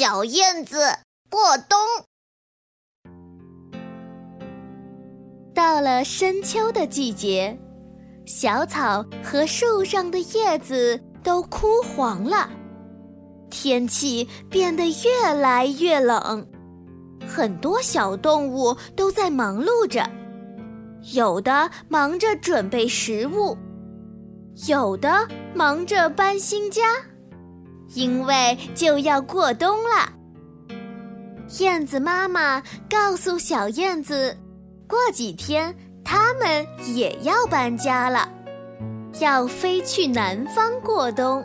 小燕子过冬。到了深秋的季节，小草和树上的叶子都枯黄了，天气变得越来越冷，很多小动物都在忙碌着，有的忙着准备食物，有的忙着搬新家。因为就要过冬了，燕子妈妈告诉小燕子，过几天它们也要搬家了，要飞去南方过冬。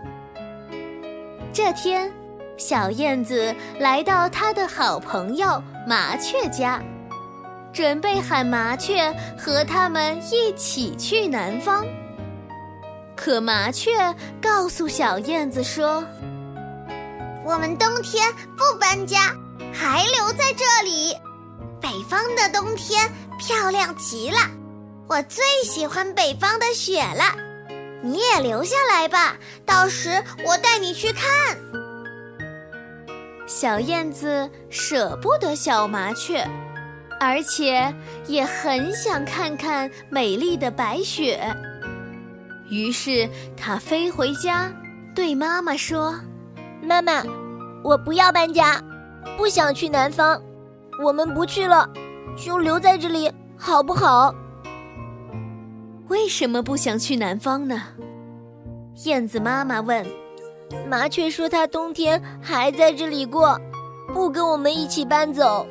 这天，小燕子来到它的好朋友麻雀家，准备喊麻雀和他们一起去南方。可麻雀告诉小燕子说。我们冬天不搬家，还留在这里。北方的冬天漂亮极了，我最喜欢北方的雪了。你也留下来吧，到时我带你去看。小燕子舍不得小麻雀，而且也很想看看美丽的白雪。于是它飞回家，对妈妈说。妈妈，我不要搬家，不想去南方，我们不去了，就留在这里好不好？为什么不想去南方呢？燕子妈妈问。麻雀说它冬天还在这里过，不跟我们一起搬走。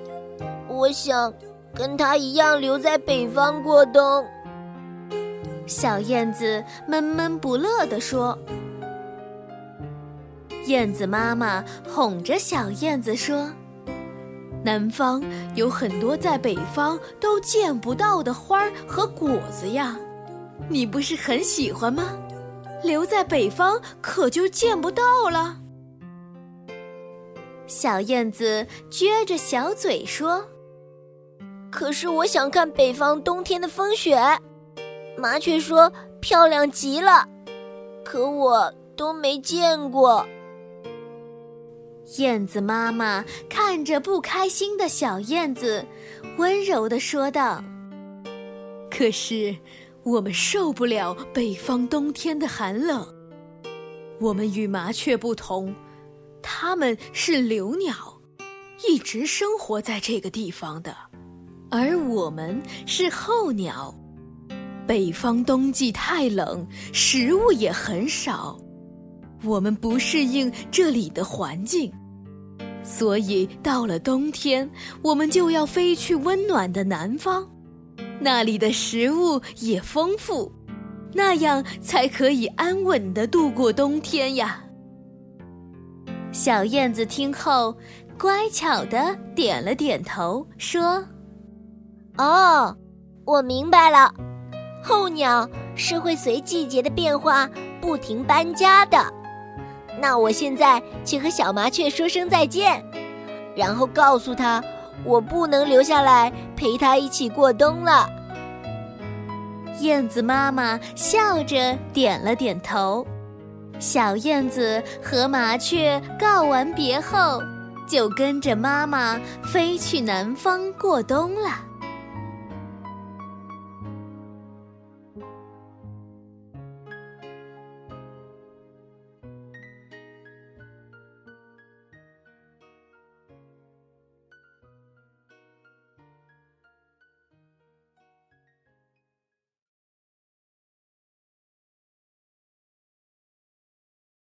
我想跟它一样留在北方过冬。小燕子闷闷不乐地说。燕子妈妈哄着小燕子说：“南方有很多在北方都见不到的花儿和果子呀，你不是很喜欢吗？留在北方可就见不到了。”小燕子撅着小嘴说：“可是我想看北方冬天的风雪。”麻雀说：“漂亮极了，可我都没见过。”燕子妈妈看着不开心的小燕子，温柔地说道：“可是我们受不了北方冬天的寒冷。我们与麻雀不同，它们是留鸟，一直生活在这个地方的，而我们是候鸟。北方冬季太冷，食物也很少。”我们不适应这里的环境，所以到了冬天，我们就要飞去温暖的南方，那里的食物也丰富，那样才可以安稳的度过冬天呀。小燕子听后，乖巧的点了点头，说：“哦，我明白了，候鸟是会随季节的变化不停搬家的。”那我现在去和小麻雀说声再见，然后告诉他我不能留下来陪他一起过冬了。燕子妈妈笑着点了点头，小燕子和麻雀告完别后，就跟着妈妈飞去南方过冬了。